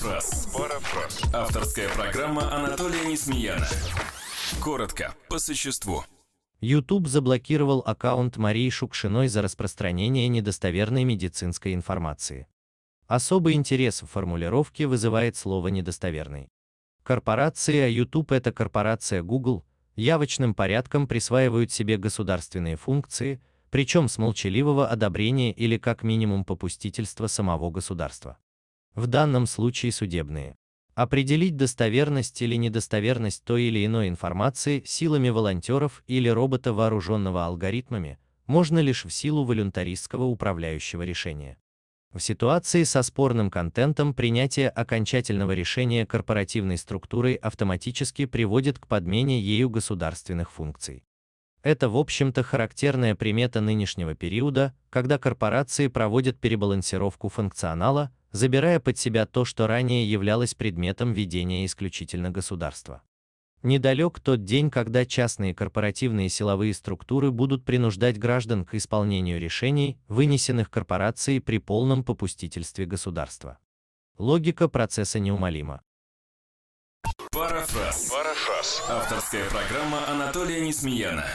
Парафраз. Парафраз. Авторская программа Анатолия Несмеяна. Коротко, по существу. YouTube заблокировал аккаунт Марии Шукшиной за распространение недостоверной медицинской информации. Особый интерес в формулировке вызывает слово «недостоверный». Корпорации, а YouTube это корпорация Google, явочным порядком присваивают себе государственные функции, причем с молчаливого одобрения или как минимум попустительства самого государства. В данном случае судебные. Определить достоверность или недостоверность той или иной информации силами волонтеров или робота, вооруженного алгоритмами, можно лишь в силу волюнтаристского управляющего решения. В ситуации со спорным контентом принятие окончательного решения корпоративной структурой автоматически приводит к подмене ею государственных функций. Это, в общем-то, характерная примета нынешнего периода, когда корпорации проводят перебалансировку функционала, забирая под себя то, что ранее являлось предметом ведения исключительно государства. Недалек тот день, когда частные корпоративные силовые структуры будут принуждать граждан к исполнению решений, вынесенных корпорацией при полном попустительстве государства. Логика процесса неумолима. Парафраз. Парафраз. Авторская программа Анатолия Несмеяна.